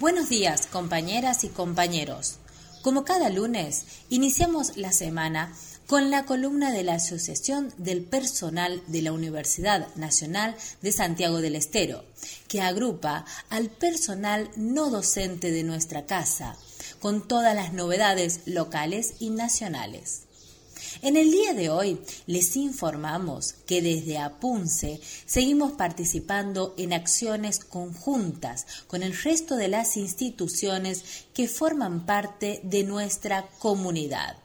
Buenos días, compañeras y compañeros. Como cada lunes, iniciamos la semana con la columna de la Asociación del Personal de la Universidad Nacional de Santiago del Estero, que agrupa al personal no docente de nuestra casa, con todas las novedades locales y nacionales. En el día de hoy les informamos que desde Apunce seguimos participando en acciones conjuntas con el resto de las instituciones que forman parte de nuestra comunidad.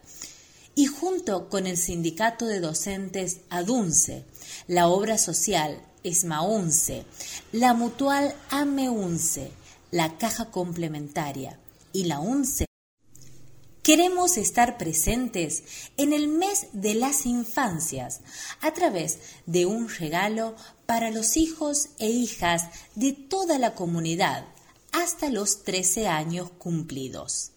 Y junto con el sindicato de docentes ADUNCE, la obra social ESMAUNCE, la mutual AMEUNCE, la caja complementaria y la UNCE, Queremos estar presentes en el mes de las infancias a través de un regalo para los hijos e hijas de toda la comunidad hasta los 13 años cumplidos.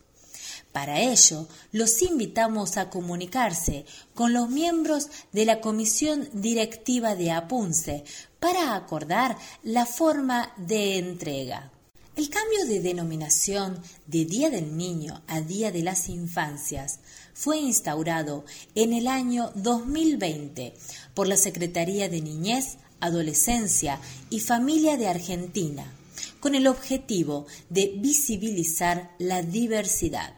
Para ello, los invitamos a comunicarse con los miembros de la Comisión Directiva de APUNCE para acordar la forma de entrega. El cambio de denominación de Día del Niño a Día de las Infancias fue instaurado en el año 2020 por la Secretaría de Niñez, Adolescencia y Familia de Argentina, con el objetivo de visibilizar la diversidad.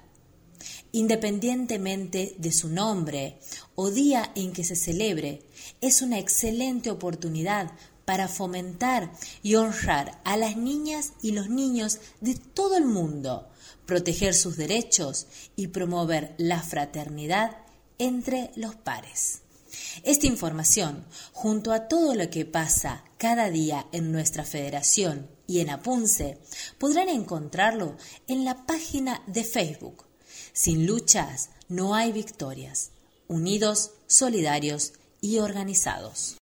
Independientemente de su nombre o día en que se celebre, es una excelente oportunidad para fomentar y honrar a las niñas y los niños de todo el mundo, proteger sus derechos y promover la fraternidad entre los pares. Esta información, junto a todo lo que pasa cada día en nuestra federación y en Apunce, podrán encontrarlo en la página de Facebook. Sin luchas no hay victorias. Unidos, solidarios y organizados.